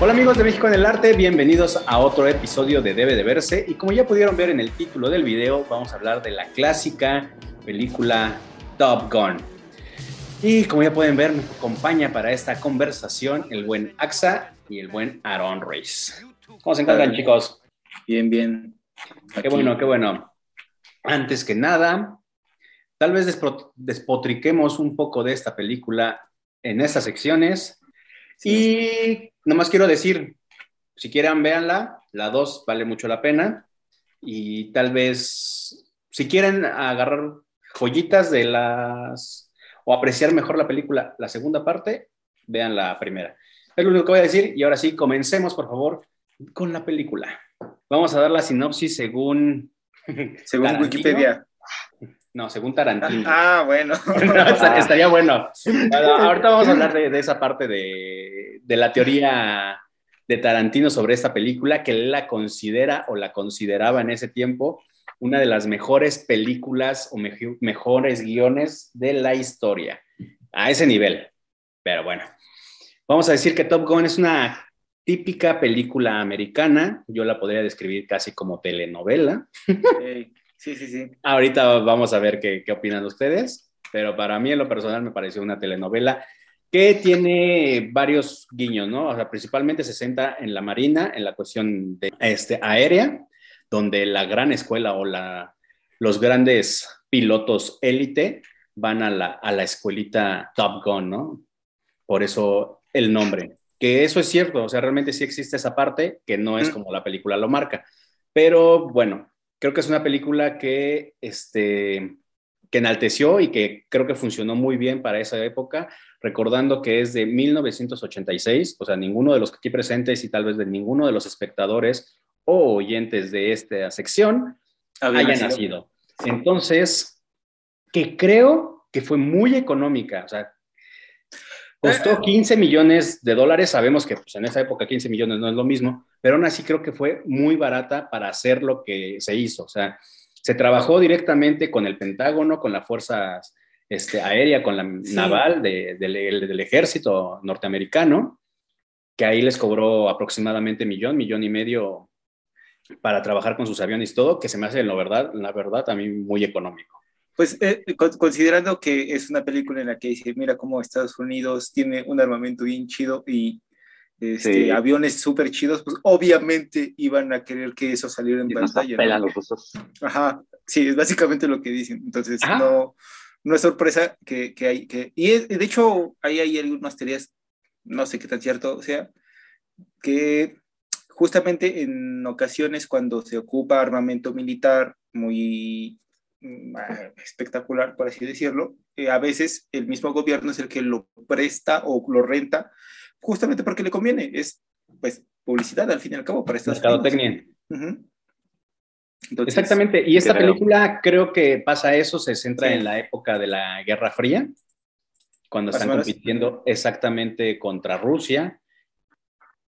Hola amigos de México en el Arte, bienvenidos a otro episodio de Debe de Verse y como ya pudieron ver en el título del video, vamos a hablar de la clásica película Top Gun. Y como ya pueden ver, me acompaña para esta conversación el buen AXA y el buen Aaron Reyes. ¿Cómo se encuentran chicos? Bien, bien. Qué bueno, qué bueno. Antes que nada, tal vez despotriquemos un poco de esta película en estas secciones. Y nomás quiero decir, si quieren, véanla. La 2 vale mucho la pena. Y tal vez, si quieren agarrar joyitas de las. o apreciar mejor la película, la segunda parte, vean la primera. Es lo único que voy a decir. Y ahora sí, comencemos, por favor, con la película. Vamos a dar la sinopsis según. Según Wikipedia. No, según Tarantino. Ah, bueno. estaría bueno. ahorita vamos a hablar de, esa parte de, la teoría de Tarantino sobre esta película, que él la considera o la consideraba en ese tiempo una de las mejores películas o mejores guiones de la historia. A ese nivel. Pero bueno, vamos a decir que Top Gun es una típica película americana. Yo la podría describir casi como telenovela. Sí, sí, sí. Ahorita vamos a ver qué, qué opinan ustedes, pero para mí en lo personal me pareció una telenovela que tiene varios guiños, ¿no? O sea, principalmente se centra en la marina, en la cuestión de, este, aérea, donde la gran escuela o la, los grandes pilotos élite van a la, a la escuelita Top Gun, ¿no? Por eso el nombre. Que eso es cierto, o sea, realmente sí existe esa parte que no es como la película lo marca. Pero bueno, creo que es una película que, este, que enalteció y que creo que funcionó muy bien para esa época, recordando que es de 1986, o sea, ninguno de los aquí presentes y tal vez de ninguno de los espectadores o oyentes de esta sección haya nacido. Entonces, que creo que fue muy económica, o sea, Costó 15 millones de dólares, sabemos que pues, en esa época 15 millones no es lo mismo, pero aún así creo que fue muy barata para hacer lo que se hizo. O sea, se trabajó directamente con el Pentágono, con la Fuerza este, Aérea, con la naval del, del, ejército norteamericano, que ahí les cobró aproximadamente millón, millón y medio para trabajar con sus aviones y todo, que se me hace, la verdad, la verdad, a mí muy económico. Pues eh, considerando que es una película en la que dice, mira cómo Estados Unidos tiene un armamento bien chido y este, aviones súper chidos, pues obviamente iban a querer que eso saliera en pantalla. ¿no? Ajá, sí, es básicamente lo que dicen. Entonces, no, no es sorpresa que, que hay, que, y de hecho, ahí hay algunas teorías, no sé qué tan cierto sea, que justamente en ocasiones cuando se ocupa armamento militar muy Mm, ah, espectacular, por así decirlo, eh, a veces el mismo gobierno es el que lo presta o lo renta justamente porque le conviene. Es pues publicidad al fin y al cabo para estas Mercadotecnia. Exactamente. Y esta película creo que pasa eso, se centra en la época de la Guerra Fría, cuando están compitiendo exactamente contra Rusia.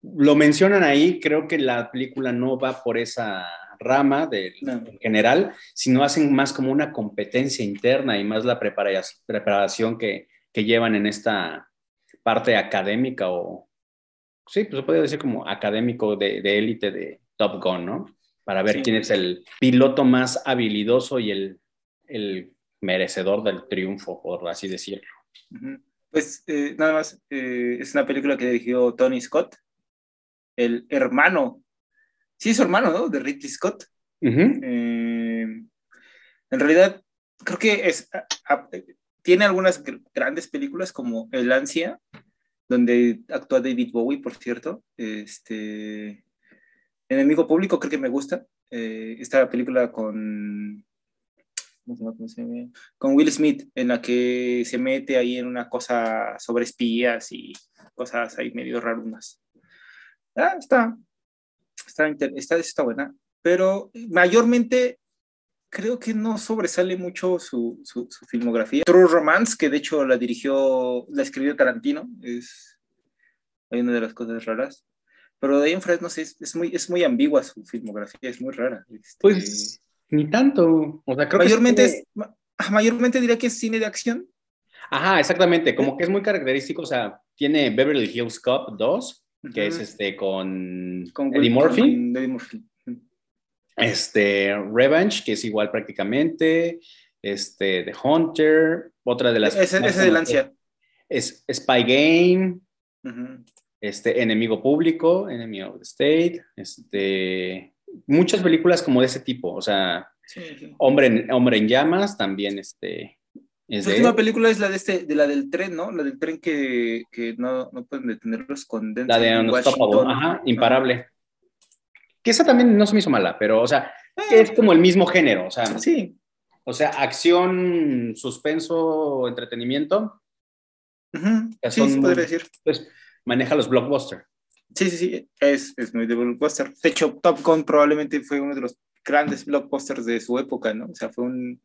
Lo mencionan ahí, creo que la película no va por esa rama de, en general, sino hacen más como una competencia interna y más la preparación que, que llevan en esta parte académica o, sí, pues se puede decir como académico de élite de, Top Gun, ¿no? Para ver quién es el piloto más habilidoso y el, el merecedor del triunfo, por así decirlo. Pues eh, nada más, eh, es una película que dirigió Tony Scott, el hermano sí es su hermano, ¿no? De Ridley Scott. Eh, en realidad, creo que es, tiene algunas grandes películas como El Ansia, donde actúa David Bowie, por cierto. Este, Enemigo Público creo que me gusta. Eh, esta película con, con Will Smith, en la que se mete ahí en una cosa sobre espías y cosas ahí medio rarunas. Ah, está, está, está, buena, pero mayormente creo que no sobresale mucho su, su, filmografía. True Romance, que de hecho la dirigió, la escribió Tarantino, es una de las cosas raras. Pero de ahí en fuera, no sé, es, muy, es muy ambigua su filmografía, es muy rara. Este, pues ni tanto. O sea, creo mayormente, mayormente diría que es cine de acción. Ajá, exactamente. Como que es muy característico. O sea, tiene Beverly Hills Cop 2, que es este con, Eddie Murphy. Este, Revenge, que es igual prácticamente. Este, The Hunter, otra de las. Ese, es de Lancia. Es Spy Game. Este, Enemigo Público, Enemy of the State. Este, muchas películas como de ese tipo, o sea, Hombre, en, Hombre en Llamas también, este, la última película es la de este, de la del tren, ¿no? La del tren que, que no, no, pueden detenerlos con La de Washington. Ajá, imparable. Que esa también no se me hizo mala, pero, o sea, que es como el mismo género, o sea. Sí. O sea, acción, suspenso, entretenimiento. sí, se podría decir. Pues maneja los blockbusters. Sí, sí, sí, es, es muy de blockbuster. De hecho, Top Gun probablemente fue uno de los grandes blockbusters de su época, ¿no? O sea, fue un,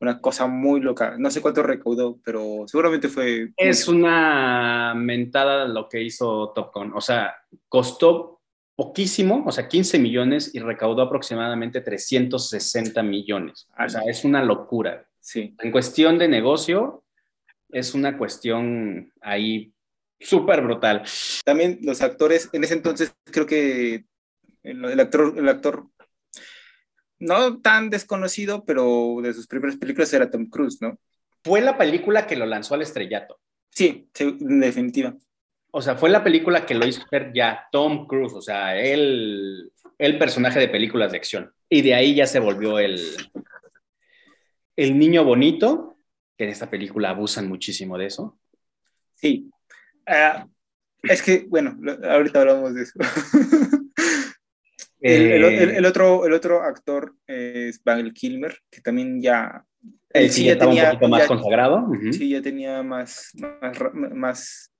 una cosa muy loca. No sé cuánto recaudó, pero seguramente fue... Es una mentada lo que hizo Top Gun. O sea, costó poquísimo, o sea, 15 millones y recaudó aproximadamente 360 millones. O sea, es una locura. Sí. En cuestión de negocio, es una cuestión ahí súper brutal. También los actores, en ese entonces creo que el actor, el actor no tan desconocido, pero de sus primeras películas era Tom Cruise, ¿no? Fue la película que lo lanzó al estrellato. Sí, en definitiva. O sea, fue la película que lo hizo ver ya Tom Cruise, o sea, él, el personaje de películas de acción. Y de ahí ya se volvió el, el niño bonito, que en esta película abusan muchísimo de eso. Sí. Ah, es que, bueno, ahorita hablamos de eso. Eh, el, otro, el otro actor es Val Kilmer, que también ya... Él sí, ya tenía, un poquito más consagrado. Sí, ya tenía más, más, más,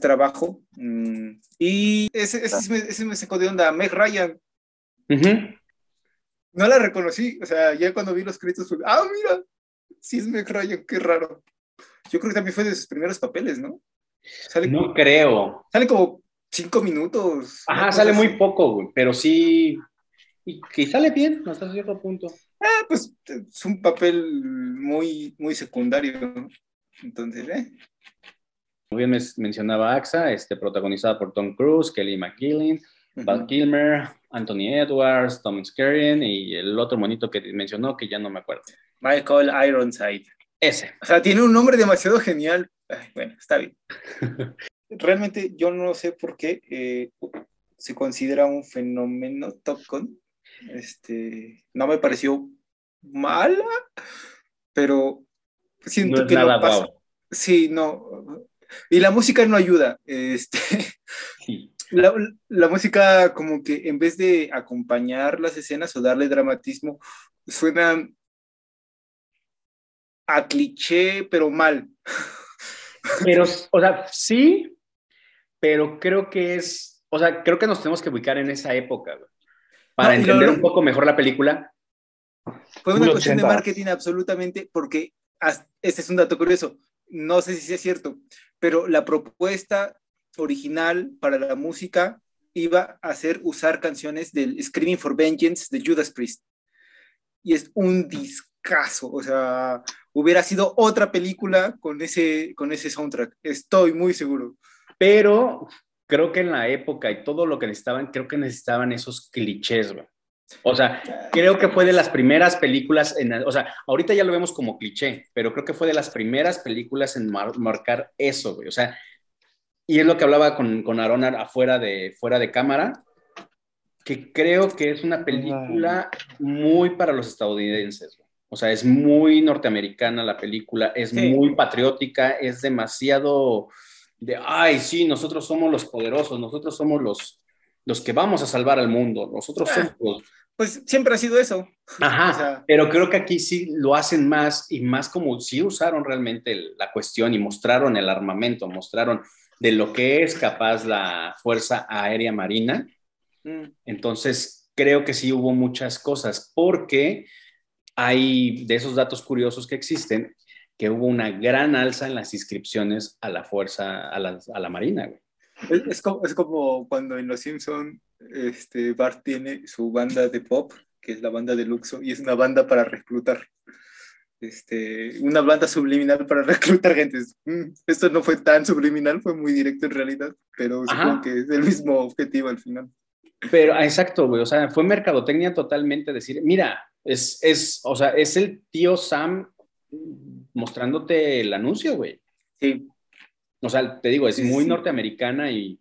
trabajo. Mm, y ese, ese, ese, me sacó de onda. Meg Ryan. No la reconocí. O sea, ya cuando vi los créditos fue, ah, mira, sí es Meg Ryan, qué raro. Yo creo que también fue de sus primeros papeles, ¿no? no creo. Sale como cinco minutos. Ajá, sale muy poco, güey, pero sí, y que sale bien hasta cierto punto. Ah, pues es un papel muy, muy secundario, entonces, ¿eh? Muy bien mencionaba AXA, este, protagonizada por Tom Cruise, Kelly McGillen, Val Kilmer, Anthony Edwards, Tom Skerritt y el otro monito que mencionó que ya no me acuerdo. Michael Ironside. Ese. O sea, tiene un nombre demasiado genial. bueno, está bien. realmente yo no sé por qué eh, se considera un fenómeno Top Gun. Este, no me pareció mala, pero siento que no pasa. Sí, no. Y la música no ayuda. Este, la, la, música como que en vez de acompañar las escenas o darle dramatismo, suena a cliché, pero mal. Pero, o sea, sí, pero creo que es, o sea, creo que nos tenemos que ubicar en esa época, para entender un poco mejor la película. Fue una cuestión de marketing absolutamente, porque este es un dato curioso, no sé si es cierto, pero la propuesta original para la música iba a ser usar canciones del Screaming for Vengeance de Judas Priest. Y es un discazo, o sea, hubiera sido otra película con ese, con ese soundtrack, estoy muy seguro pero creo que en la época y todo lo que necesitaban, creo que necesitaban esos clichés. O sea, creo que fue de las primeras películas, en, o sea, ahorita ya lo vemos como cliché, pero creo que fue de las primeras películas en marcar eso, güey. O sea, y es lo que hablaba con, con Aaron afuera de, fuera de cámara, que creo que es una película muy para los estadounidenses. Güey. O sea, es muy norteamericana la película, es muy patriótica, es demasiado de, ay, sí, nosotros somos los poderosos, nosotros somos los, los que vamos a salvar al mundo, nosotros ah, somos Pues siempre ha sido eso. Ajá, pero creo que aquí sí lo hacen más y más como si usaron realmente la cuestión y mostraron el armamento, mostraron de lo que es capaz la Fuerza Aérea Marina. Mm. Entonces, creo que sí hubo muchas cosas porque hay de esos datos curiosos que existen, que hubo una gran alza en las inscripciones a la fuerza, a la, a la Marina. Es, como, es, como, cuando en Los Simpson este, Bart tiene su banda de pop, que es la banda de Luxo, y es una banda para reclutar. este, una blanda subliminal para reclutar gente. Mm, esto no fue tan subliminal, fue muy directo en realidad, pero supongo que es el mismo objetivo al final. Pero, ah, exacto, güey, o sea, fue mercadotecnia totalmente decir, mira, es, es, o sea, es el tío Sam mostrándote el anuncio, güey. Sí. O sea, te digo, es muy norteamericana y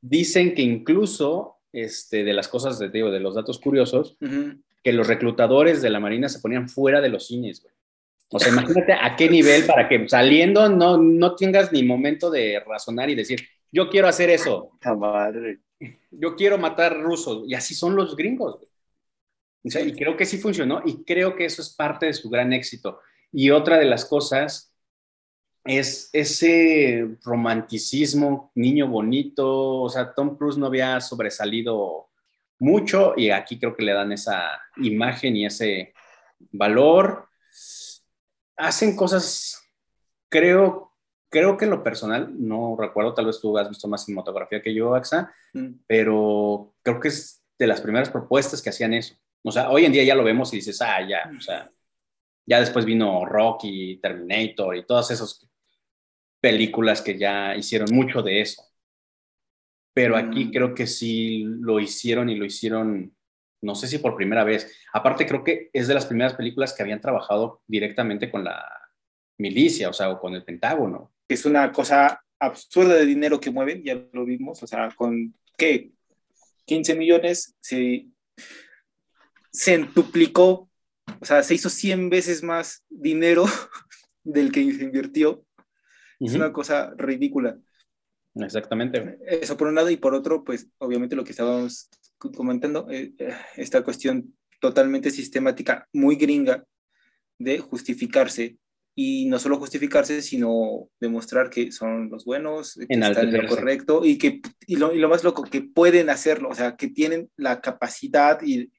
dicen que incluso, este, de las cosas, de, digo, de los datos curiosos, que los reclutadores de la Marina se ponían fuera de los cines, güey. O sea, imagínate a qué nivel para que saliendo no, no tengas ni momento de razonar y decir, yo quiero hacer eso. madre. Yo quiero matar rusos. Y así son los gringos. O sea, y creo que sí funcionó y creo que eso es parte de su gran éxito. Y otra de las cosas es ese romanticismo, niño bonito. O sea, Tom Cruise no había sobresalido mucho y aquí creo que le dan esa imagen y ese valor hacen cosas, creo, creo que en lo personal, no recuerdo, tal vez tú has visto más cinematografía que yo, AXA, mm. pero creo que es de las primeras propuestas que hacían eso. O sea, hoy en día ya lo vemos y dices, ah, ya, o sea, ya después vino Rocky, Terminator y todas esas películas que ya hicieron mucho de eso. Pero aquí mm. creo que sí lo hicieron y lo hicieron no sé si por primera vez. Aparte, creo que es de las primeras películas que habían trabajado directamente con la milicia, o sea, o con el Pentágono. Es una cosa absurda de dinero que mueven, ya lo vimos, o sea, con ¿qué? 15 millones se, se duplicó, o sea, se hizo 100 veces más dinero del que se invirtió. Es una cosa ridícula. Exactamente. Eso por un lado y por otro, pues obviamente lo que estábamos comentando, eh, eh, esta cuestión totalmente sistemática, muy gringa, de justificarse. Y no solo justificarse, sino demostrar que son los buenos, que están en lo correcto y, que, y lo, y lo más loco, que pueden hacerlo, o sea, que tienen la capacidad y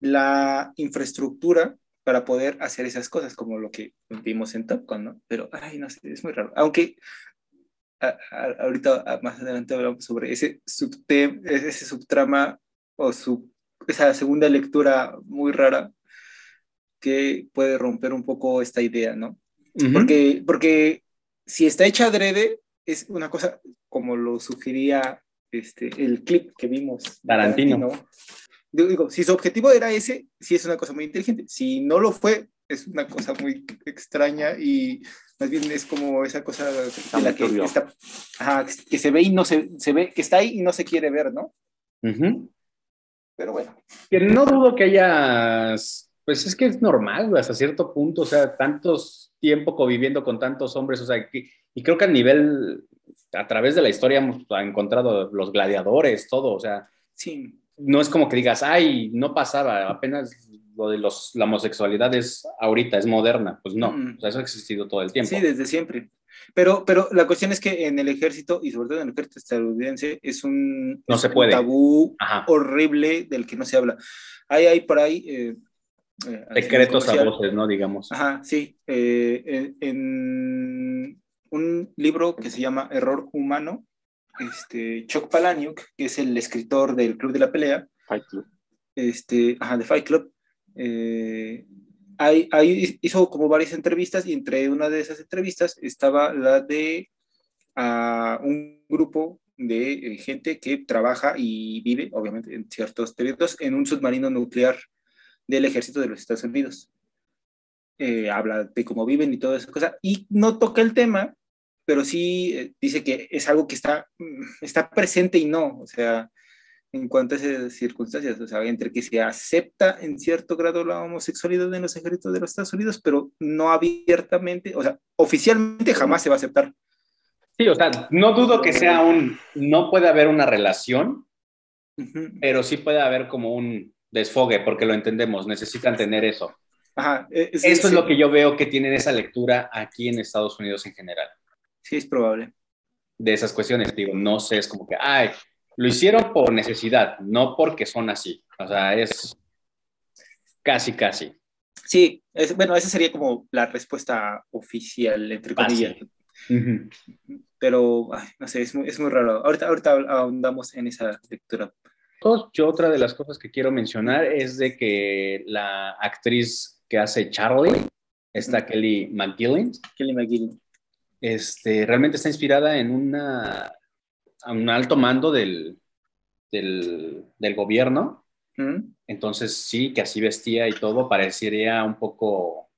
la infraestructura para poder hacer esas cosas, como lo que vimos en Top Gun, ¿no? Pero, ay, no sé, es muy raro. Aunque ahorita más adelante hablamos sobre ese, ese subtrama o esa segunda lectura muy rara que puede romper un poco esta idea, ¿no? porque, porque si está hecha adrede, es una cosa como lo sugería este, el clip que vimos. Tarantino. Digo, si su objetivo era ese, sí es una cosa muy inteligente. Si no lo fue, es una cosa muy extraña y más bien es como esa cosa la que, está, que se ve y no se, se, ve, que está ahí y no se quiere ver, ¿no? Pero bueno. Que no dudo que hayas, pues es que es normal, hasta cierto punto, o sea, tantos tiempo conviviendo con tantos hombres, o sea, y creo que a nivel, a través de la historia hemos encontrado los gladiadores, todo, o sea, sí. No es como que digas, ay, no pasaba, apenas lo de los, la homosexualidad es ahorita, es moderna. Pues no, mm. eso ha existido todo el tiempo. Sí, desde siempre. Pero, pero la cuestión es que en el ejército, y sobre todo en el ejército estadounidense, es un, no se puede. tabú horrible del que no se habla. Hay, hay por ahí... Eh, eh Secretos a voces, ¿no? Digamos. Ajá, sí. Eh, en, un libro que se llama Error Humano, este, Chuck Palahniuk, que es el escritor del Club de la Pelea, Fight Club. Este, ajá, de Fight Club, eh, ahí, hizo como varias entrevistas y entre una de esas entrevistas estaba la de a un grupo de eh, gente que trabaja y vive, obviamente, en ciertos territorios, en un submarino nuclear del ejército de los Estados Unidos. Eh, habla de cómo viven y toda esa cosa, y no toca el tema, pero sí dice que es algo que está, mm, está presente y no, o sea, en cuanto a esas circunstancias, o sea, entre que se acepta en cierto grado la homosexualidad en los ejércitos de los Estados Unidos, pero no abiertamente, o sea, oficialmente jamás se va a aceptar. Sí, o sea, no dudo que sea un, no puede haber una relación, pero sí puede haber como un desfogue, porque lo entendemos, necesitan tener eso. Ajá, e, es, Esto es lo que yo veo que tienen esa lectura aquí en Estados Unidos en general. Sí, es probable. De esas cuestiones, digo, no sé, es como que, ay, lo hicieron por necesidad, no porque son así. O sea, es casi, casi. Sí, bueno, esa sería como la respuesta oficial, entre comillas. Pero, no sé, es muy, es muy, raro. Ahorita, ahorita ahondamos en esa lectura. Yo otra de las cosas que quiero mencionar es de que la actriz que hace Charlie, está Kelly McGillen. Kelly McGillen. Este, realmente está inspirada en una, un alto mando del, del, del gobierno. Entonces, sí, que así vestía y todo, parecería un poco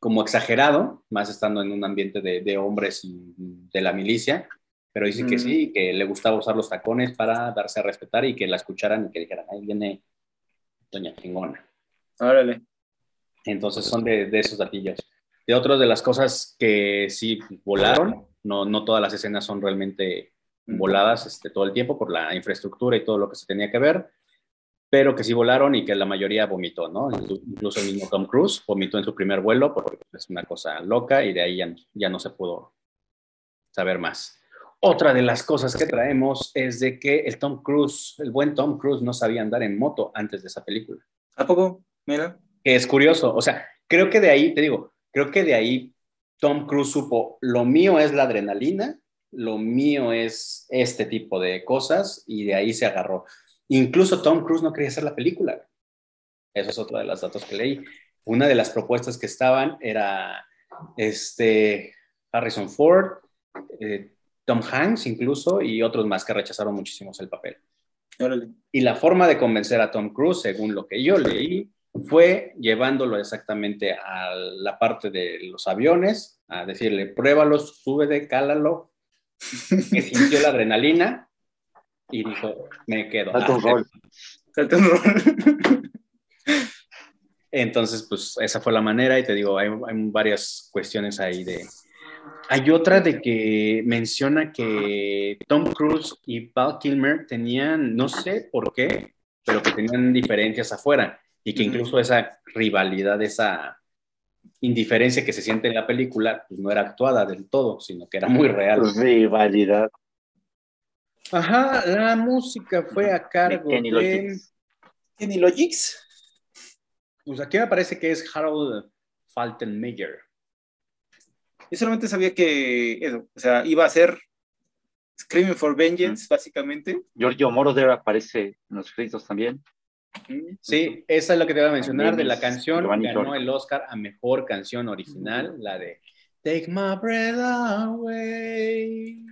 como exagerado, más estando en un ambiente de, de hombres y de la milicia, pero dice que sí, que le gustaba usar los tacones para darse a respetar y que la escucharan y que dijeran, ahí viene Doña Chingona. Órale. Entonces son de, de esos datillos. De otras de las cosas que sí volaron, no, no todas las escenas son realmente voladas este, todo el tiempo por la infraestructura y todo lo que se tenía que ver, pero que sí volaron y que la mayoría vomitó, ¿no? Incluso el mismo Tom Cruise vomitó en su primer vuelo porque es una cosa loca y de ahí ya, ya no se pudo saber más. Otra de las cosas que traemos es de que el Tom Cruise, el buen Tom Cruise, no sabía andar en moto antes de esa película. ¿A poco? Mira. Que es curioso, o sea, creo que de ahí, te digo, creo que de ahí Tom Cruise supo, lo mío es la adrenalina, lo mío es este tipo de cosas y de ahí se agarró. Incluso Tom Cruise no quería hacer la película. Eso es otro de los datos que leí. Una de las propuestas que estaban era este Harrison Ford, eh, Tom Hanks incluso y otros más que rechazaron muchísimos el papel. Y la forma de convencer a Tom Cruise, según lo que yo leí, fue llevándolo exactamente a la parte de los aviones, a decirle, pruébalo, súbete, cálalo, que sintió la adrenalina y dijo, me quedo. un rol. un rol. Entonces, pues esa fue la manera y te digo, hay, hay varias cuestiones ahí de... Hay otra de que menciona que Tom Cruise y Val Kilmer tenían, no sé por qué, pero que tenían diferencias afuera y que incluso esa rivalidad, esa indiferencia que se siente en la película, pues no era actuada del todo, sino que era muy real. Rivalidad. Ajá, la música fue a cargo de... Logics. Kenny Logics. Pues aquí me parece que es Harold Faltenmeyer. Yo solamente sabía que eso, o sea, iba a ser Screaming for Vengeance, básicamente. Giorgio Moroder aparece en los créditos también. Sí, esa es lo que te iba a mencionar de la canción. ganó el Oscar a mejor canción original, la de Take My Breath Away.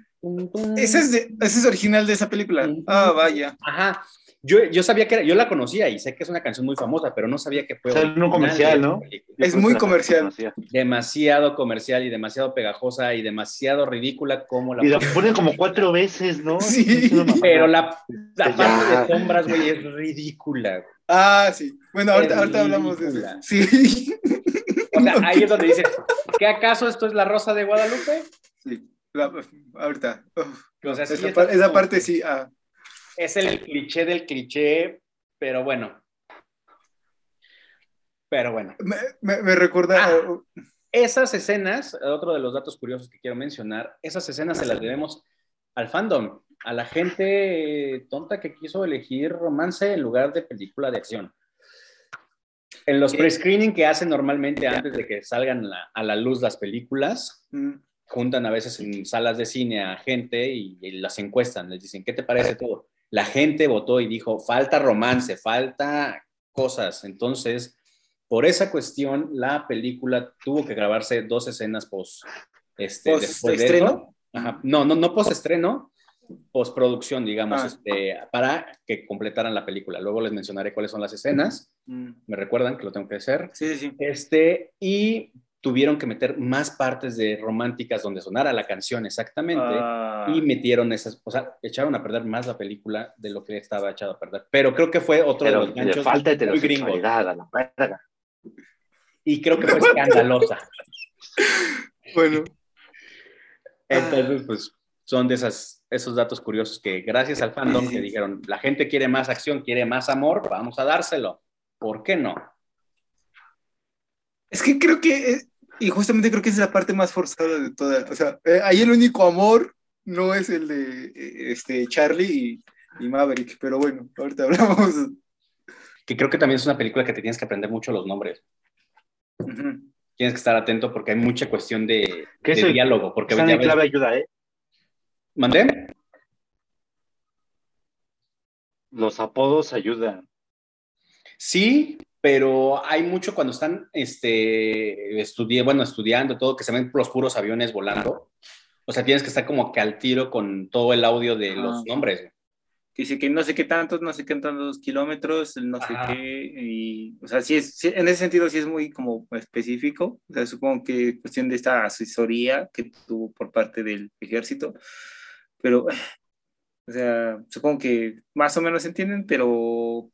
Ese es, ese es original de esa película. Ah, vaya. Ajá. Yo, yo sabía que era, yo la conocía y sé que es una canción muy famosa, pero no sabía que fue. O sea, un comercial, ¿no? Es muy comercial. Demasiado comercial y demasiado pegajosa y demasiado ridícula como la. Y la ponen como cuatro veces, ¿no? Sí. Pero la, la parte de sombras, güey, es ridícula. Ah, sí. Bueno, ahorita, ahorita hablamos de eso. Sí. O sea, ahí es donde dices, ¿qué acaso esto es la Rosa de Guadalupe? Sí. ahorita. O sea, esa, esa parte sí. Ah es el cliché del cliché, pero bueno. Pero bueno. Me, me, recuerda. Ah, esas escenas, otro de los datos curiosos que quiero mencionar, esas escenas se las debemos al fandom, a la gente tonta que quiso elegir romance en lugar de película de acción. En los pre-screening que hacen normalmente antes de que salgan a la luz las películas, mm. juntan a veces en salas de cine a gente y, y, las encuestan, les dicen, ¿qué te parece todo? La gente votó y dijo, falta romance, falta cosas. Entonces, por esa cuestión, la película tuvo que grabarse dos escenas post, este, después estreno. No, no, no post estreno, postproducción, digamos, ah. este, para que completaran la película. Luego les mencionaré cuáles son las escenas. Mm. Me recuerdan que lo tengo que hacer. Sí, sí. Este, y tuvieron que meter más partes de románticas donde sonara la canción exactamente ah. y metieron esas, o sea, echaron a perder más la película de lo que estaba echado a perder. Pero creo que fue otro de los ganchos falta de muy gringos. A la verga. Y creo que fue escandalosa. bueno. Entonces, pues son de esas, esos datos curiosos que gracias al fandom que dijeron, la gente quiere más acción, quiere más amor, vamos a dárselo. ¿Por qué no? Es que creo que eh, y justamente creo que es la parte más forzada de toda. O sea, eh, ahí el único amor no es el de eh, este, Charlie y, Maverick, pero bueno, ahorita hablamos. Que creo que también es una película que te tienes que aprender mucho los nombres. Tienes que estar atento porque hay mucha cuestión de, de diálogo. Porque ya clave ayuda, ¿eh? ¿Mandé? Los apodos ayudan. Sí, pero hay mucho cuando están este, estudi bueno, estudiando todo, que se ven los puros aviones volando. O sea, tienes que estar como que al tiro con todo el audio de los nombres. Que dice que no sé qué tantos, no sé qué tantos kilómetros, no sé Ajá. qué, y, o sea, sí es, sí, en ese sentido sí es muy como específico, o sea, supongo que cuestión de esta asesoría que tuvo por parte del ejército, pero, o sea, supongo que más o menos entienden, pero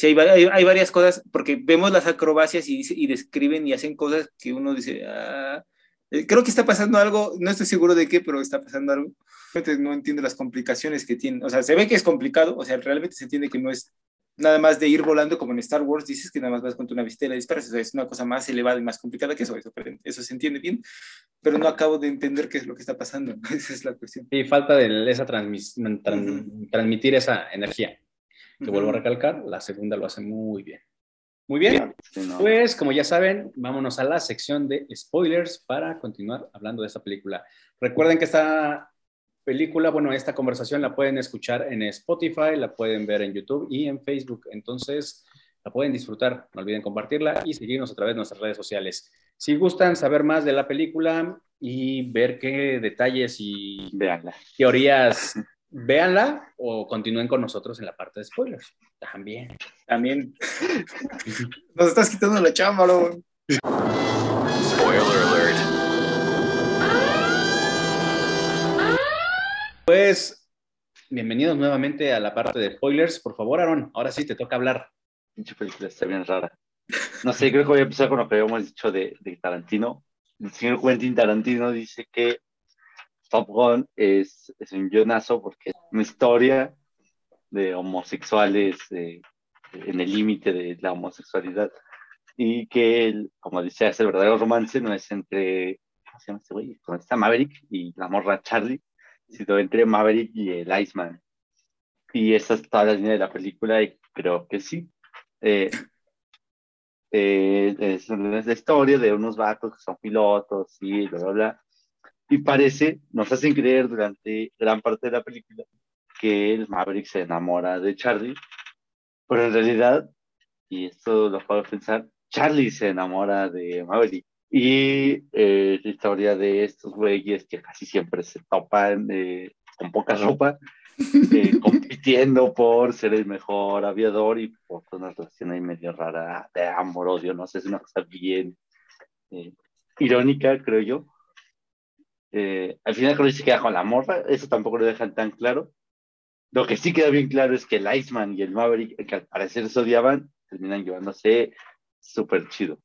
sí hay, hay, hay varias cosas, porque vemos las acrobacias y, y describen y hacen cosas que uno dice, ah, eh, creo que está pasando algo, no estoy seguro de qué, pero está pasando algo no entiendo las complicaciones que tiene. O sea, se ve que es complicado, o sea, realmente se entiende que no es nada más de ir volando como en Star Wars, dices que nada más vas con tu navistela y disparas, o sea, es una cosa más elevada y más complicada que eso, eso, eso se entiende bien, pero no acabo de entender qué es lo que está pasando, esa es la cuestión. Sí, falta de esa transmis- tran- transmitir esa energía. Que vuelvo a recalcar, la segunda lo hace muy bien. Muy bien, Sí, no. pues como ya saben, vámonos a la sección de spoilers para continuar hablando de esta película. Recuerden que esta película, bueno, esta conversación la pueden escuchar en Spotify, la pueden ver en YouTube y en Facebook. Entonces, la pueden disfrutar. No olviden compartirla y seguirnos a través de nuestras redes sociales. Si gustan saber más de la película y ver qué detalles y Veanla. teorías, véanla o continúen con nosotros en la parte de spoilers. También. También nos estás quitando la chamba, ¿no? Spoiler alert. Pues, bienvenidos nuevamente a la parte de spoilers. Por favor, Aaron, ahora sí te toca hablar. Pinche película está bien rara. No sé, creo que voy a empezar con lo que habíamos dicho de, de Tarantino. El señor Quentin Tarantino dice que Top Gun es, es un guionazo porque es una historia de homosexuales eh, en el límite de la homosexualidad y que, él, como es el verdadero romance, no es entre, ¿cómo se llama este güey? Con esta Maverick y la morra Charlie, sino entre Maverick y el Iceman. Y esa es toda la línea de la película y creo que sí. Eh, eh, es, es la historia de unos vatos que son pilotos y bla, bla, bla. Y parece, nos hacen creer durante gran parte de la película que el Maverick se enamora de Charlie, pero en realidad, y esto lo puedo pensar, Charlie se enamora de Maverick. Y eh, la historia de estos güeyes que casi siempre se topan eh, con poca ropa, eh, compitiendo por ser el mejor aviador y por una relación ahí medio rara de amor, odio, no sé, es una cosa bien eh, irónica, creo yo. Eh, al final que se queda con la morra, eso tampoco lo dejan tan claro. Lo que sí queda bien claro es que el Iceman y el Maverick, que al parecer se odiaban, terminan llevándose súper chido.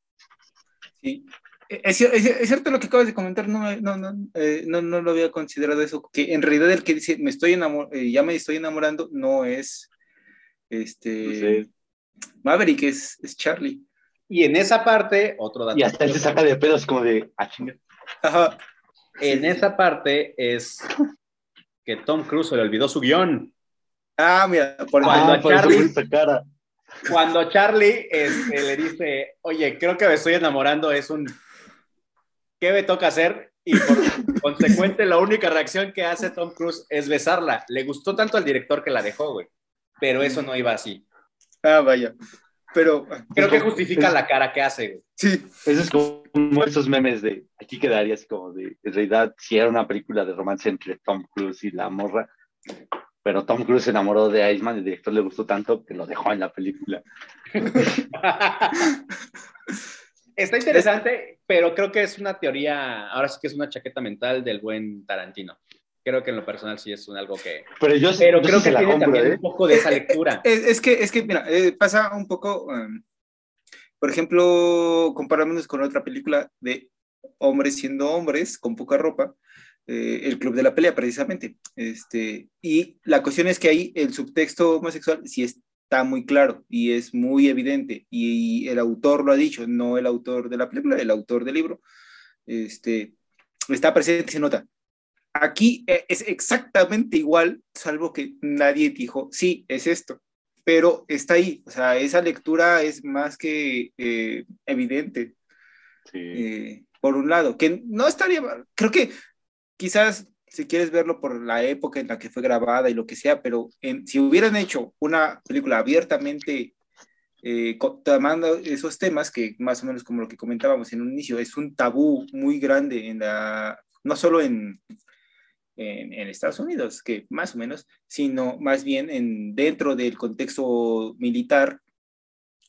Sí. Es, es, es, cierto lo que acabas de comentar, no, no, no, eh, no, no, lo había considerado eso, que en realidad el que dice me estoy enamor eh, ya me estoy enamorando no es este Sí. Maverick, es, es Charlie. Y en esa parte, otro dato. Y hasta él se saca de pedos como de, ah. Ajá. En Sí. esa parte es que Tom Cruise se le olvidó su guion. Ah, mira, por Cuando Ah, eso Charlie- cara. Cuando Charlie este, le dice, oye, creo que me estoy enamorando, es un, ¿qué me toca hacer? Y por consecuente, la única reacción que hace Tom Cruise es besarla. Le gustó tanto al director que la dejó, güey. Pero eso no iba así. Ah, vaya. Pero Creo que justifica la cara que hace, güey. sí, Eso es como esos memes de, aquí quedaría así como de, en realidad, si era una película de romance entre Tom Cruise y la morra, pero Tom Cruise se enamoró de Iceman y el director le gustó tanto que lo dejó en la película. Está interesante, pero creo que es una teoría, ahora sí que es una chaqueta mental del buen Tarantino. Creo que en lo personal sí es un algo que... Pero yo, Pero yo creo sí que se la tiene compro, también ¿eh? un poco de esa lectura. Es, es que, es que, mira, eh, pasa un poco, um, por ejemplo, comparándonos con otra película de hombres siendo hombres, con poca ropa, eh, el Club de la Pelea, precisamente. Este, y la cuestión es que ahí el subtexto homosexual sí está muy claro y es muy evidente, y, el autor lo ha dicho, no el autor de la película, el autor del libro, este, está presente y se nota. Aquí eh, es exactamente igual, salvo que nadie dijo, sí, es esto, pero está ahí, o sea, esa lectura es más que eh, evidente, Sí. eh, por un lado, que no estaría, creo que quizás si quieres verlo por la época en la que fue grabada y lo que sea, pero en- si hubieran hecho una película abiertamente eh, tomando esos temas que más o menos como lo que comentábamos en un inicio, es un tabú muy grande en la, no solo en, en, en Estados Unidos, que más o menos, sino más bien en, dentro del contexto militar,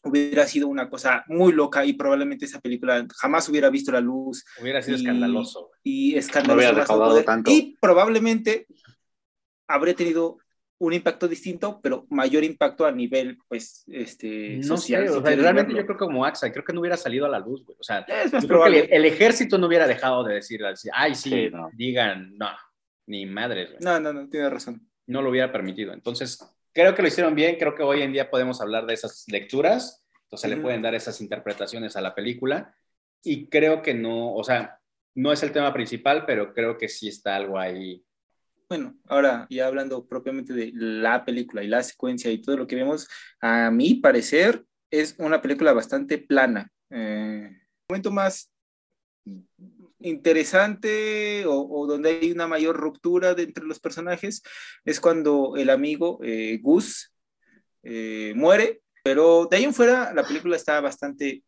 hubiera sido una cosa muy loca y probablemente esa película jamás hubiera visto la luz Hubiera sido Y- escandaloso. y No escandaloso no tanto. y probablemente habría tenido un impacto distinto, pero mayor impacto a nivel, pues, este, No social. sé, o sea, realmente verlo. yo creo que como AXA, creo que no hubiera salido a la luz, güey. O sea, es más yo creo que probable. el, el ejército no hubiera dejado de decir, así, ay, sí, Sí, no. digan, no, ni madres, güey. No, no, no, tiene razón. no lo hubiera permitido. Entonces, creo que lo hicieron bien, creo que hoy en día podemos hablar de esas lecturas, entonces le Ujú. pueden dar esas interpretaciones a la película y creo que no, o sea, no es el tema principal, pero creo que sí está algo ahí. Bueno, ahora ya hablando propiamente de la película y la secuencia y todo lo que vemos, a mi parecer es una película bastante plana. Eh, momento más interesante o, o donde hay una mayor ruptura de entre los personajes es cuando el amigo eh, Gus eh, muere, pero de ahí en fuera la película está bastante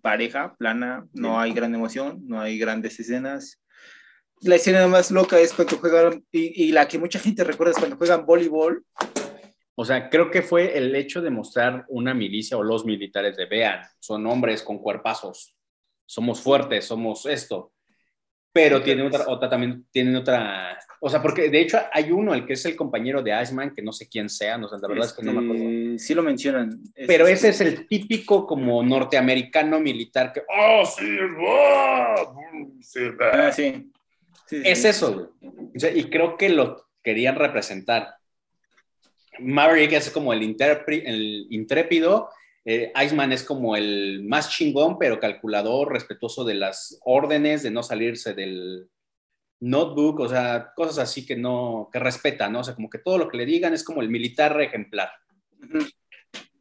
pareja, plana, no hay gran emoción, no hay grandes escenas. La escena más loca es cuando juegan, y, y la que mucha gente recuerda es cuando juegan voleibol. O sea, creo que fue el hecho de mostrar una milicia o los militares de vean, son hombres con cuerpazos, somos fuertes, somos esto. Pero tienen otra, otra también, tienen otra, o sea, porque de hecho hay uno, el que es el compañero de Iceman, que no sé quién sea, no sé, la verdad es que no me acuerdo. Este, Sí lo mencionan. Pero ese es el típico como norteamericano militar que, oh, sí, oh, sí, Ah, sí. Sí, sí, Es sí. eso, güey. O sea, y creo que lo querían representar. Maverick es como el, el intrépido, eh, Iceman es como el más chingón, pero calculador, respetuoso de las órdenes, de no salirse del notebook, o sea, cosas así que no, que respeta, ¿no? O sea, como que todo lo que le digan es como el militar ejemplar.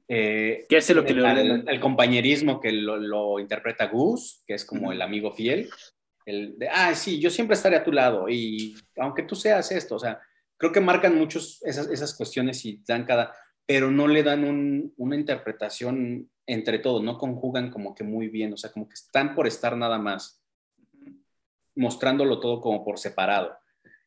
Eh, Que hace lo que le el, el compañerismo que lo, lo interpreta Gus, que es como el amigo fiel, el de, ah, sí, yo siempre estaré a tu lado y aunque tú seas esto, o sea, creo que marcan muchos esas, esas cuestiones y dan cada, pero no le dan un- una interpretación entre todo, no conjugan como que muy bien, o sea, como que están por estar nada más, mostrándolo todo como por separado.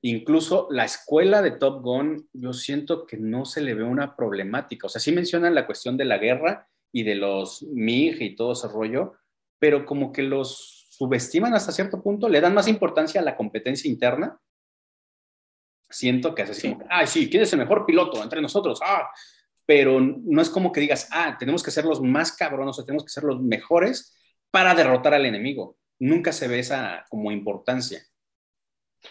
Incluso la escuela de Top Gun, yo siento que no se le ve una problemática. O sea, sí mencionan la cuestión de la guerra y de los MiG y todo ese rollo, pero como que los subestiman hasta cierto punto, le dan más importancia a la competencia interna. Siento que es así Sí. ay, sí, ¿quién es el mejor piloto entre nosotros? Ah, pero no es como que digas, ah, tenemos que ser los más cabrones, o tenemos que ser los mejores para derrotar al enemigo. Nunca se ve esa como importancia.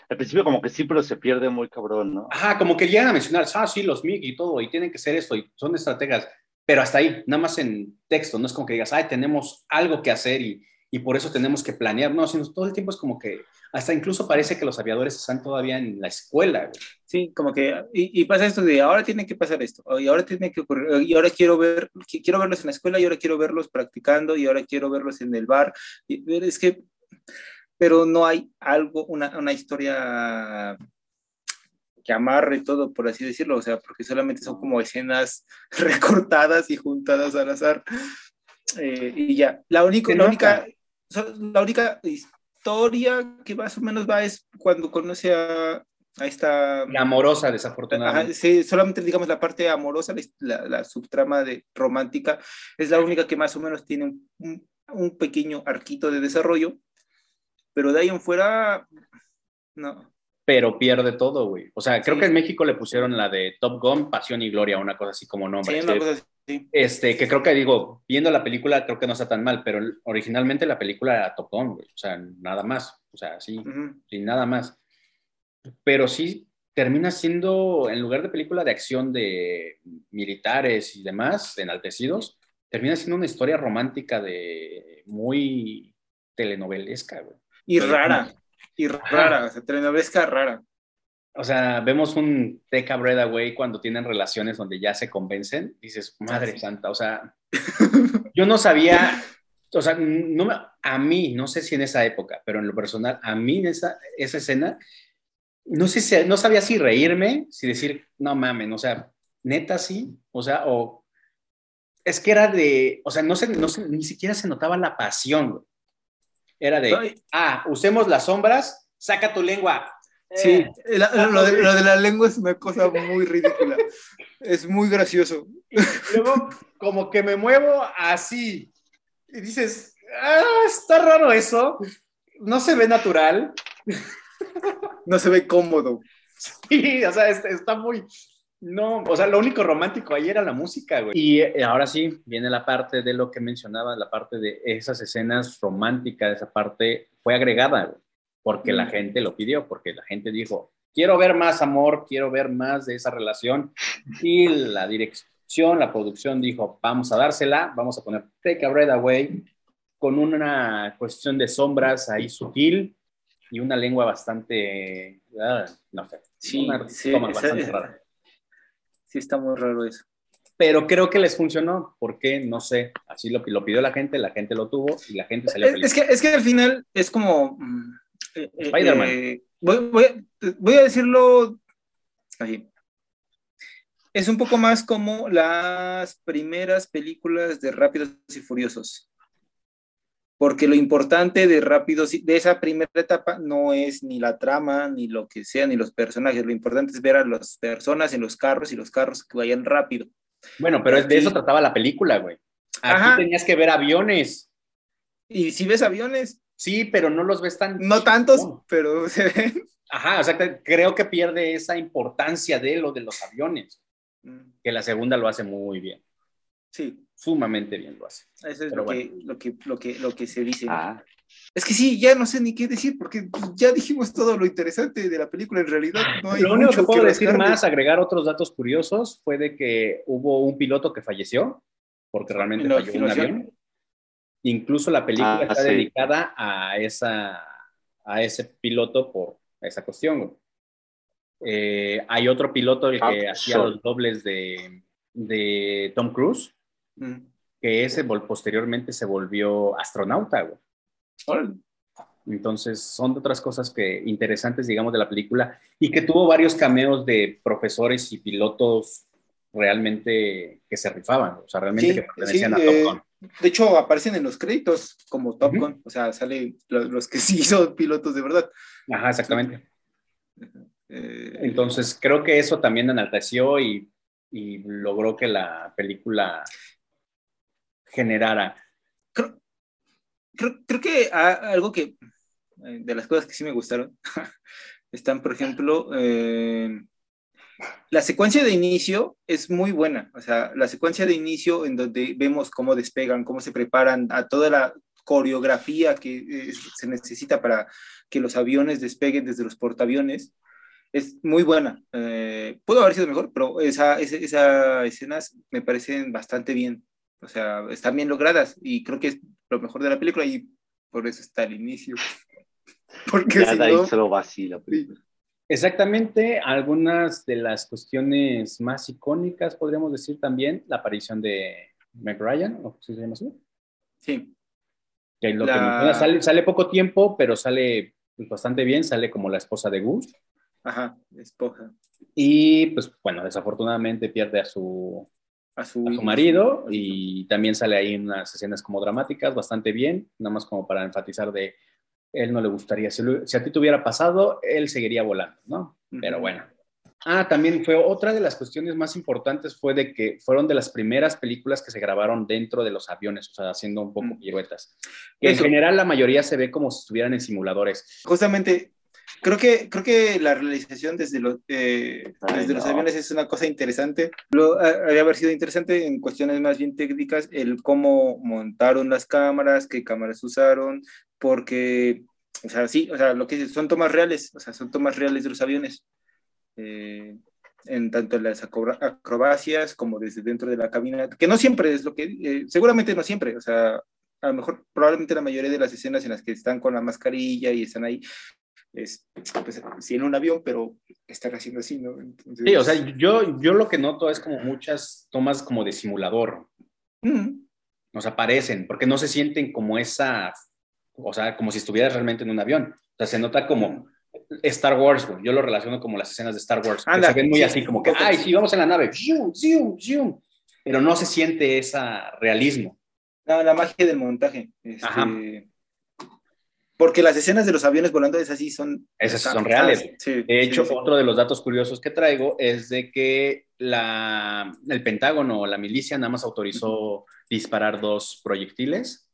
Al principio como que sí, pero se pierde muy cabrón, ¿no? Ajá, como que llegan a mencionar, ah, sí, los MIG y todo, y tienen que ser esto, y son estrategas, pero hasta ahí, nada más en texto, no es como que digas, ay, tenemos algo que hacer y, y por eso tenemos que planear, no, sino todo el tiempo es como que, hasta incluso parece que los aviadores están todavía en la escuela, güey. Sí, como que, y, y pasa esto de ahora tiene que pasar esto, y ahora tiene que ocurrir, y ahora quiero ver, qui- quiero verlos en la escuela, y ahora quiero verlos practicando, y ahora quiero verlos en el bar, y es que, pero no hay algo, una, una historia que amarre todo, por así decirlo, o sea, porque solamente son como escenas recortadas y juntadas al azar, eh, y ya, la única, la única, la única historia que más o menos va es cuando conoce a, a esta La amorosa, Ajá, desafortunadamente. sí, solamente digamos la parte amorosa, la, la- la subtrama de romántica, es la única que más o menos tiene un, un- un pequeño arquito de desarrollo, pero de ahí en fuera, no. Pero pierde todo, güey. O sea, creo Sí. que en México le pusieron la de Top Gun, Pasión y Gloria, una cosa así como nombre. Sí, una cosa así. Este, que creo que digo, viendo la película, creo que no está tan mal, pero originalmente la película era Top Gun, güey. O sea, nada más. O sea, sí, Ujú. sin nada más. Pero sí termina siendo, en lugar de película de acción de militares y demás, enaltecidos, termina siendo una historia romántica de muy telenovelesca, güey. Y rara, y rara, o sea, telenovelesca rara. O sea, vemos un Take a Breath Away cuando tienen relaciones donde ya se convencen, dices, madre Sí. santa, o sea, yo no sabía, o sea, no me- a mí, no sé si en esa época, pero en lo personal, a mí en esa, esa escena, no sé si, no sabía si reírme, si decir, no mamen, o sea, neta sí, o sea, o es que era de, o sea, no se, no se- ni siquiera se notaba la pasión. Era de, Ay. ah, usemos las sombras, saca tu lengua. Sí, Eh, la- lo, de, lo de la lengua es una cosa muy ridícula. Es muy gracioso. Luego, como que me muevo así. Y dices, ah, está raro eso. No se ve natural. No se ve cómodo. Sí, o sea, es- está muy. No, o sea, lo único romántico ahí era la música, güey. Y eh, ahora sí, viene la parte de lo que mencionaba, la parte de esas escenas románticas, esa parte fue agregada, güey, porque la Mm. gente lo pidió, porque la gente dijo, quiero ver más amor, quiero ver más de esa relación. Y la dirección, la producción dijo, vamos a dársela, vamos a poner Take a Breath Away con una cuestión de sombras ahí sutil y una lengua bastante, ah, no sé, Sí, una sí, bastante esa- rara. Sí, está muy raro eso. Pero creo que les funcionó, porque no sé, así lo, lo pidió la gente, la gente lo tuvo y la gente salió Es, feliz. es que, es que al final es como. mm, eh, eh, Spider-Man. eh, voy, voy a- voy a decirlo así. Es un poco más como las primeras películas de Rápidos y Furiosos. Porque lo importante de Rápidos, de esa primera etapa no es ni la trama, ni lo que sea, ni los personajes. Lo importante es ver a las personas en los carros y los carros que vayan rápido. Bueno, pero de eso trataba la película, güey. Aquí Ajá. tenías que ver aviones. Y si ves aviones, Sí, pero no los ves tan... no tantos, No. pero se ven. Ajá, o sea, creo que pierde esa importancia de lo de los aviones, que la segunda lo hace muy bien, Sí, sumamente bien lo hace. eso es Pero lo, que, lo, que, lo, que, lo que se dice. Ah, Es que sí, ya no sé ni qué decir, porque ya dijimos todo lo interesante de la película. En realidad, no hay Lo único que puedo decir rascarle. más, agregar otros datos curiosos, fue de que hubo un piloto que falleció, porque realmente ¿En la falló un avión. Incluso la película Ah, está sí. dedicada a, esa, a ese piloto por esa cuestión. Eh, hay otro piloto el que Ah, hacía so- los dobles de, de Tom Cruise, Mm. que ese posteriormente se volvió astronauta. güey. Órale. Entonces, son otras cosas que interesantes, digamos, de la película y que tuvo varios cameos de profesores y pilotos realmente que se rifaban, o sea, realmente Sí, que pertenecían sí, a Top Gun. De hecho, aparecen en los créditos como Top Ujú. Gun, o sea, salen los, los que sí son pilotos de verdad. Ajá, exactamente. Eh, Entonces, creo que eso también enalteció y, y logró que la película generara. creo, creo, que algo que eh, de las cosas que sí me gustaron están, por ejemplo, eh, la secuencia de inicio es muy buena. O sea, la secuencia de inicio en donde vemos cómo despegan, cómo se preparan a toda la coreografía que eh, se necesita para que los aviones despeguen desde los portaaviones. Es muy buena. Eh, pudo haber sido mejor, pero esa, esa, esas escenas me parecen bastante bien. O sea, están bien logradas y creo que es lo mejor de la película y por eso está el inicio. Porque ya si de ahí no, solo va así la película. Exactamente, algunas de las cuestiones más icónicas, podríamos decir también, la aparición de Meg Ryan, ¿o si se llama así? sí, Que lo La- que menciona, sale, sale poco tiempo, pero sale pues, bastante bien, sale como la esposa de Gus. ajá, esposa. Y pues bueno, desafortunadamente pierde a su, A su, a su marido y también sale ahí unas escenas como dramáticas bastante bien, nada más como para enfatizar de él no le gustaría, si, lo- si a ti te hubiera pasado, él seguiría volando, ¿no? Pero bueno. Ah, también fue otra de las cuestiones más importantes fue de que fueron de las primeras películas que se grabaron dentro de los aviones, o sea, haciendo un poco Mm. piruetas. Que en general la mayoría se ve como si estuvieran en simuladores. Justamente, creo que, creo que la realización desde, los eh, desde los aviones es una cosa interesante. Lo, ha- habría haber sido interesante en cuestiones más bien técnicas el cómo montaron las cámaras, qué cámaras usaron, porque, o sea, sí, o sea, lo que son tomas reales, o sea, son tomas reales de los aviones. Eh, en tanto las acroba- acrobacias como desde dentro de la cabina, que no siempre es lo que, eh, seguramente no siempre, o sea, a lo mejor probablemente la mayoría de las escenas en las que están con la mascarilla y están ahí, es pues, sí en un avión, pero están haciendo así, ¿no? Entonces, Sí, o sea, yo, yo lo que noto es como muchas tomas como de simulador, mm, o sea, parecen, porque no se sienten como esa, o sea, como si estuvieras realmente en un avión. O sea, se nota como Star Wars, güey. Yo lo relaciono como las escenas de Star Wars, que Anda, se ven muy sí, así, como que, ay, sí, vamos en la nave, ¡zium, zium, zium! pero no se siente ese realismo. No, la magia del montaje. este, Ajá. Porque las escenas de los aviones volando esas sí son... Esas son reales. Sí, De hecho, sí, sí. otro de los datos curiosos que traigo es de que la, el Pentágono o la milicia nada más autorizó disparar dos proyectiles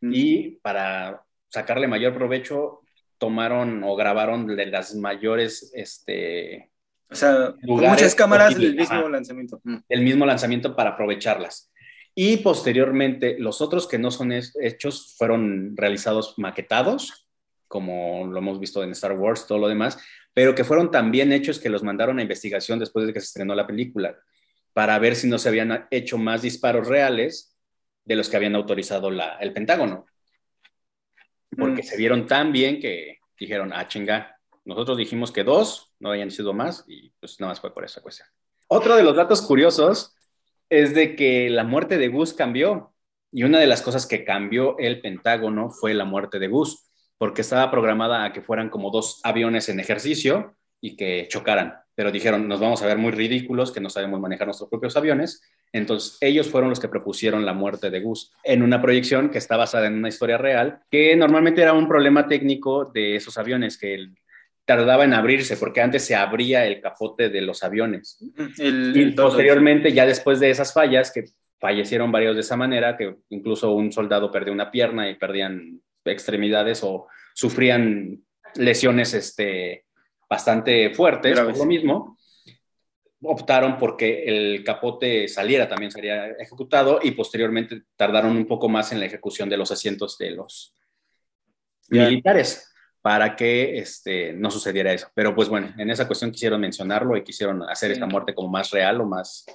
Mm. y para sacarle mayor provecho tomaron o grabaron de las mayores, este, O sea, muchas cámaras posibles, el mismo lanzamiento. Mm. el mismo lanzamiento para aprovecharlas. Y posteriormente, los otros que no son hechos fueron realizados maquetados, como lo hemos visto en Star Wars, todo lo demás, pero que fueron también hechos que los mandaron a investigación después de que se estrenó la película, para ver si no se habían hecho más disparos reales de los que habían autorizado la- el Pentágono. Porque Mm. se vieron tan bien que dijeron, ah, chinga, nosotros dijimos que dos, no habían sido más, y pues nada más fue por esa cuestión. Otro de los datos curiosos es de que la muerte de Gus cambió. Y una de las cosas que cambió el Pentágono fue la muerte de Gus, porque estaba programada a que fueran como dos aviones en ejercicio y que chocaran. Pero dijeron, nos vamos a ver muy ridículos, que no sabemos manejar nuestros propios aviones. Entonces, ellos fueron los que propusieron la muerte de Gus en una proyección que está basada en una historia real, que normalmente era un problema técnico de esos aviones, que el- tardaba en abrirse, porque antes se abría el capote de los aviones. El, Y el posteriormente, ya después de esas fallas, que fallecieron varios de esa manera, que incluso un soldado perdió una pierna y perdían extremidades o sufrían lesiones este, bastante fuertes, Graves. por lo mismo, optaron porque el capote saliera, también sería ejecutado y posteriormente tardaron un poco más en la ejecución de los asientos de los Ya. militares para que este, no sucediera eso. Pero pues bueno, en esa cuestión quisieron mencionarlo y quisieron hacer Sí. esta muerte como más real o más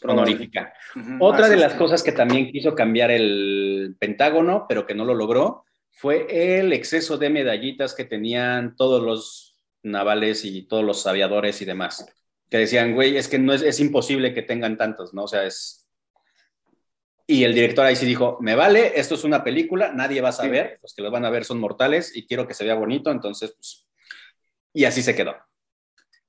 honorífica. Otra de las sí. cosas que también quiso cambiar el Pentágono, pero que no lo logró, fue el exceso de medallitas que tenían todos los navales y todos los aviadores y demás. Que decían, güey, es que no es, es imposible que tengan tantos, ¿no? O sea, es... Y el director ahí sí dijo, me vale, esto es una película, nadie va a saber, los que los van a ver son mortales y quiero que se vea bonito, entonces, pues... Y así se quedó.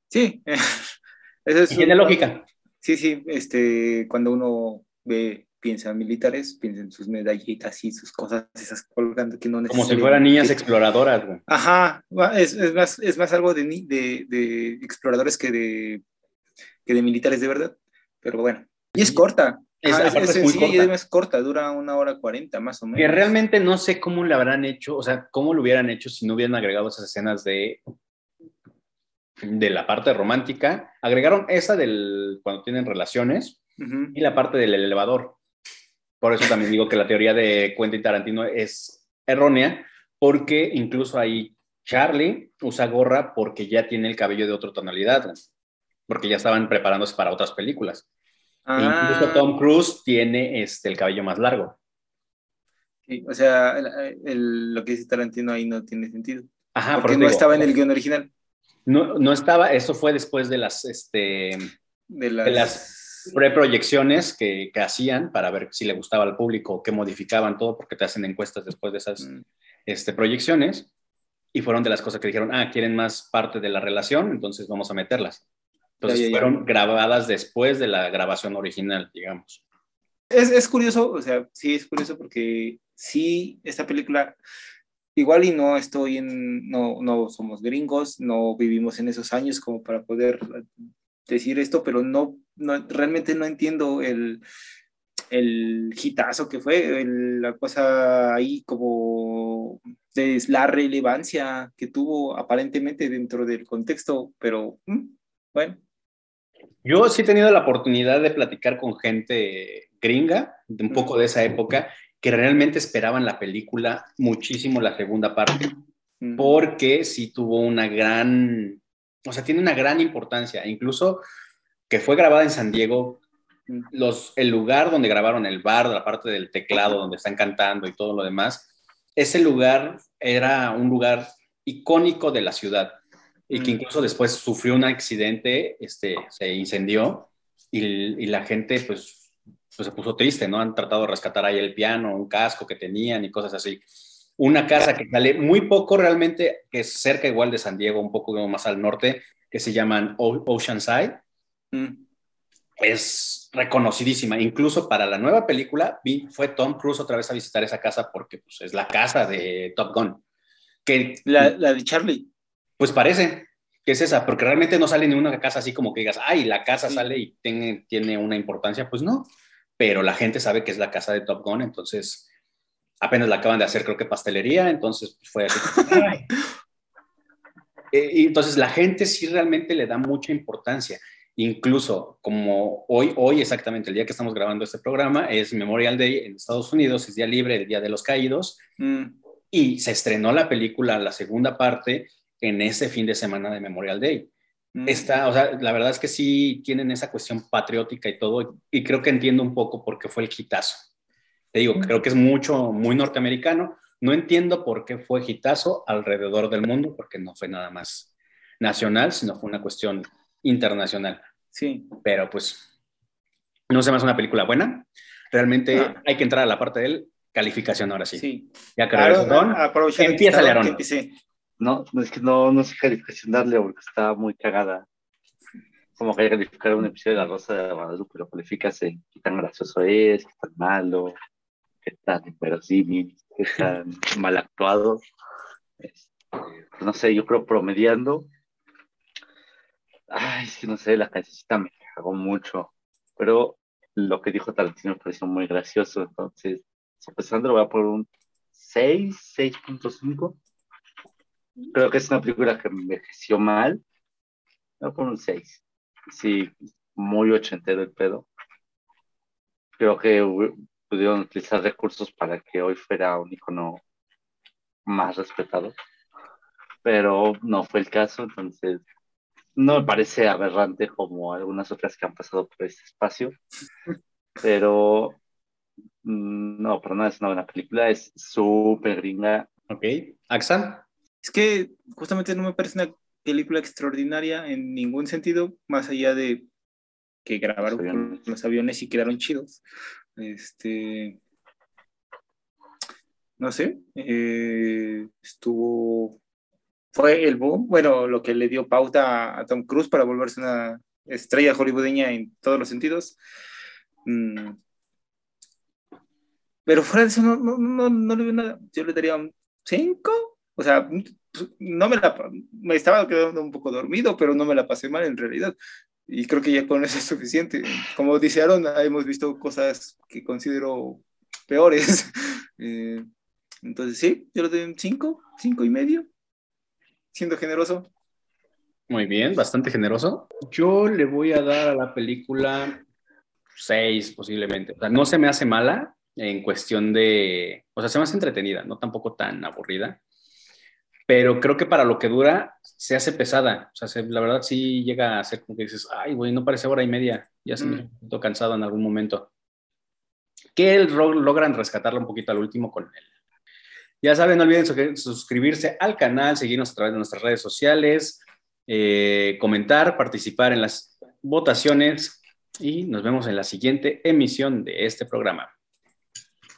Sí. Eso es Y tiene un- lógica. Sí, sí, este, cuando uno ve, piensa en militares, piensa en sus medallitas y sus cosas, esas colgando que no Como si fueran niñas exploradoras, güey. Ajá, es, es más, es más algo de, de, de exploradores que de, que de militares de verdad, pero bueno. Y es corta. Es- aparte es muy sencilla y corta. además corta, dura una hora cuarenta más o menos. Que realmente no sé cómo lo habrán hecho, o sea, cómo lo hubieran hecho si no hubieran agregado esas escenas de, de la parte romántica. Agregaron esa del cuando tienen relaciones Ujú. y la parte del elevador. Por eso también digo que la teoría de Quentin Tarantino es errónea, porque incluso ahí Charlie usa gorra porque ya tiene el cabello de otra tonalidad, porque ya estaban preparándose para otras películas. Ah, Incluso Tom Cruise tiene este, el cabello más largo. sí, o sea, el- el- lo que dice Tarantino ahí no tiene sentido. Ajá, por porque no digo, estaba en el guion original No, no estaba, eso fue después de las, este, de las... de las preproyecciones que, que hacían para ver si le gustaba al público, qué modificaban todo, porque te hacen encuestas después de esas Mm, este, proyecciones. Y fueron de las cosas que dijeron, ah, quieren más parte de la relación, entonces vamos a meterlas. Entonces Ya, ya, ya. fueron grabadas después de la grabación original, digamos. Es, es curioso, o sea, sí es curioso porque sí, esta película, igual y no estoy en, no, no somos gringos, no vivimos en esos años como para poder decir esto, pero no, no realmente no entiendo el, el hitazo que fue, el- la cosa ahí como de la relevancia que tuvo aparentemente dentro del contexto, pero mm, bueno. Yo sí he tenido la oportunidad de platicar con gente gringa, de un poco de esa época, que realmente esperaban la película muchísimo la segunda parte. porque sí tuvo una gran, o sea, tiene una gran importancia, incluso que fue grabada en San Diego, los, el lugar donde grabaron el bar, la parte del teclado donde están cantando y todo lo demás, ese lugar era un lugar icónico de la ciudad y que Mm. incluso después sufrió un accidente, este, se incendió y, y la gente pues, pues se puso triste, ¿no? Han tratado de rescatar ahí el piano, un casco que tenían y cosas así. Una casa que sale muy poco realmente, que es cerca igual de San Diego, un poco más al norte, que se llaman O- Oceanside mm, es reconocidísima. Incluso para la nueva película vi- fue Tom Cruise otra vez a visitar esa casa porque pues, es la casa de Top Gun. Que La, la de Charlie. Pues parece que es esa, porque realmente no sale ni una casa así como que digas, ay, la casa Sí. sale y tiene, tiene una importancia, pues no, pero la gente sabe que es la casa de Top Gun, entonces apenas la acaban de hacer, creo que pastelería, entonces pues, fue así. Eh, y entonces la gente sí realmente le da mucha importancia. Incluso como hoy, hoy exactamente el día que estamos grabando este programa es Memorial Day en Estados Unidos, es día libre, el Día de los Caídos, Mm, y se estrenó la película, la segunda parte, en ese fin de semana de Memorial Day. mm. Está, o sea, la verdad es que sí tienen esa cuestión patriótica y todo, y creo que entiendo un poco por qué fue el hitazo. Te digo, creo que es mucho, muy norteamericano. No entiendo por qué fue hitazo alrededor del mundo, porque no fue nada más nacional, sino fue una cuestión internacional. Sí. Pero pues, no se me hace una película buena. Realmente Ah. hay que entrar a la parte del calificación ahora sí. Sí. Ya que Empieza, que empiece. No, es que no, no sé calificación darle porque está muy cagada. Como que hay que calificar un episodio de La Rosa de Guadalupe, lo calificas en qué tan gracioso es, qué tan malo, qué tan inverosímil, qué tan mal actuado. Este, no sé, yo creo promediando. Ay, es que no sé, la cancioncita me cagó mucho. Pero lo que dijo Tarantino me pareció muy gracioso. Entonces, sopesando, lo voy a poner un 6, 6.5. Creo que es una película que envejeció mal. A poner un 6. Sí, muy ochentero el pedo. Creo que pudieron utilizar recursos para que hoy fuera un icono más respetado. Pero no fue el caso, entonces no me parece aberrante como algunas otras que han pasado por este espacio. Pero mm, no, para nada es una buena película, es súper gringa. Ok. Axa. Es que justamente no me parece una película extraordinaria en ningún sentido, más allá de que grabaron Los con aviones. los aviones y quedaron chidos. Este. No sé. eh, estuvo. Fue el boom, bueno, lo que le dio pauta a Tom Cruise para volverse una estrella hollywoodeña en todos los sentidos. Mm. Pero fuera de eso, no, no, no, no le veo nada. Yo le daría un 5. O sea, no me la me estaba quedando un poco dormido, pero no me la pasé mal en realidad. Y creo que ya con eso es suficiente. Como dice Aaron, hemos visto cosas que considero peores. Eh, entonces, sí, yo le doy un 5, 5 y medio, siendo generoso. Muy bien, bastante generoso. Yo le voy a dar a la película 6 posiblemente. O sea, no se me hace mala en cuestión de, o sea, se me hace entretenida, no tampoco tan aburrida, pero creo que para lo que dura se hace pesada. O sea, se- la verdad sí llega a ser como que dices, ay, güey, no parece hora y media, ya se me Mm. poquito cansado en algún momento. Que el logran rescatarlo un poquito al último con él. Ya saben, no olviden su- suscribirse al canal, seguirnos a través de nuestras redes sociales, eh, comentar, participar en las votaciones y nos vemos en la siguiente emisión de este programa.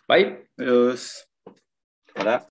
Bye. Adiós. Ahora,